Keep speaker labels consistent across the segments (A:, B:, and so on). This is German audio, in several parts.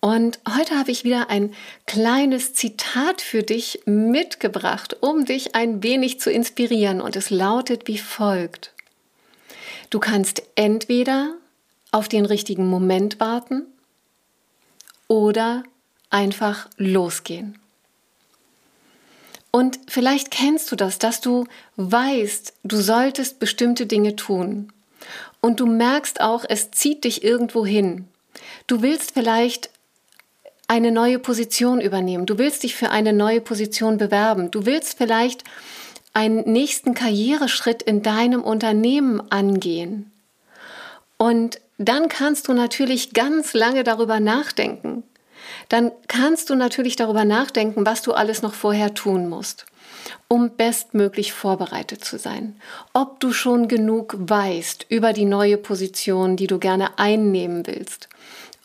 A: Und heute habe ich wieder ein kleines Zitat für dich mitgebracht, um dich ein wenig zu inspirieren. Und es lautet wie folgt. Du kannst entweder auf den richtigen Moment warten oder einfach losgehen. Und vielleicht kennst du das, dass du weißt, du solltest bestimmte Dinge tun. Und du merkst auch, es zieht dich irgendwo hin. Du willst vielleicht eine neue Position übernehmen. Du willst dich für eine neue Position bewerben. Du willst vielleicht einen nächsten Karriereschritt in deinem Unternehmen angehen. Und dann kannst du natürlich ganz lange darüber nachdenken. Dann kannst du natürlich darüber nachdenken, was du alles noch vorher tun musst, um bestmöglich vorbereitet zu sein. Ob du schon genug weißt über die neue Position, die du gerne einnehmen willst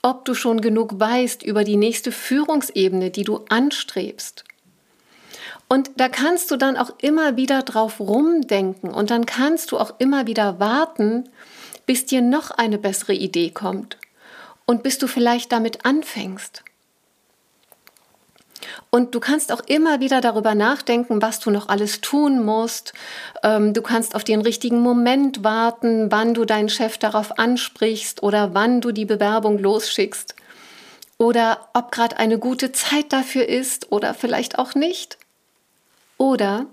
A: ob du schon genug weißt über die nächste Führungsebene, die du anstrebst. Und da kannst du dann auch immer wieder drauf rumdenken und dann kannst du auch immer wieder warten, bis dir noch eine bessere Idee kommt und bis du vielleicht damit anfängst. Und du kannst auch immer wieder darüber nachdenken, was du noch alles tun musst. Ähm, du kannst auf den richtigen Moment warten, wann du deinen Chef darauf ansprichst oder wann du die Bewerbung losschickst. Oder ob gerade eine gute Zeit dafür ist oder vielleicht auch nicht. Oder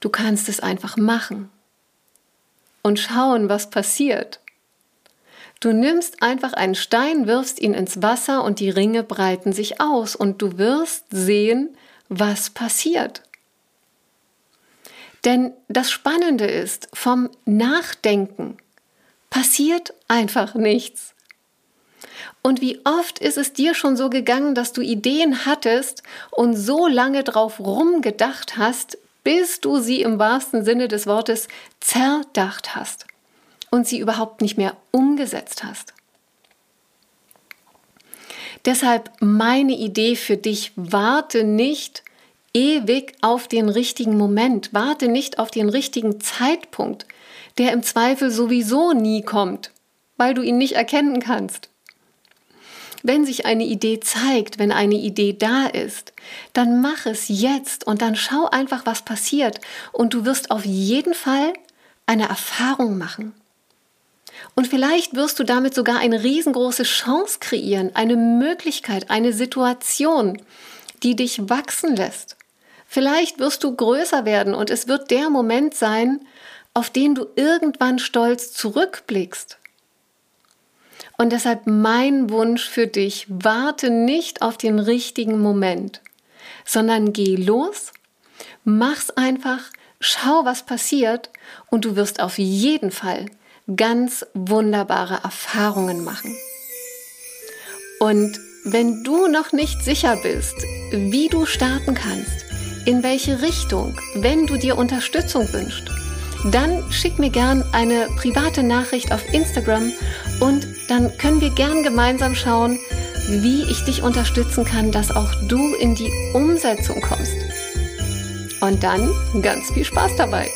A: du kannst es einfach machen und schauen, was passiert. Du nimmst einfach einen Stein, wirfst ihn ins Wasser und die Ringe breiten sich aus und du wirst sehen, was passiert. Denn das Spannende ist, vom Nachdenken passiert einfach nichts. Und wie oft ist es dir schon so gegangen, dass du Ideen hattest und so lange drauf rumgedacht hast, bis du sie im wahrsten Sinne des Wortes zerdacht hast und sie überhaupt nicht mehr umgesetzt hast. Deshalb meine Idee für dich, warte nicht ewig auf den richtigen Moment, warte nicht auf den richtigen Zeitpunkt, der im Zweifel sowieso nie kommt, weil du ihn nicht erkennen kannst. Wenn sich eine Idee zeigt, wenn eine Idee da ist, dann mach es jetzt und dann schau einfach, was passiert und du wirst auf jeden Fall eine Erfahrung machen. Und vielleicht wirst du damit sogar eine riesengroße Chance kreieren, eine Möglichkeit, eine Situation, die dich wachsen lässt. Vielleicht wirst du größer werden und es wird der Moment sein, auf den du irgendwann stolz zurückblickst. Und deshalb mein Wunsch für dich, warte nicht auf den richtigen Moment, sondern geh los, mach's einfach, schau, was passiert und du wirst auf jeden Fall ganz wunderbare Erfahrungen machen. Und wenn du noch nicht sicher bist, wie du starten kannst, in welche Richtung, wenn du dir Unterstützung wünschst, dann schick mir gern eine private Nachricht auf Instagram und dann können wir gern gemeinsam schauen, wie ich dich unterstützen kann, dass auch du in die Umsetzung kommst. Und dann ganz viel Spaß dabei.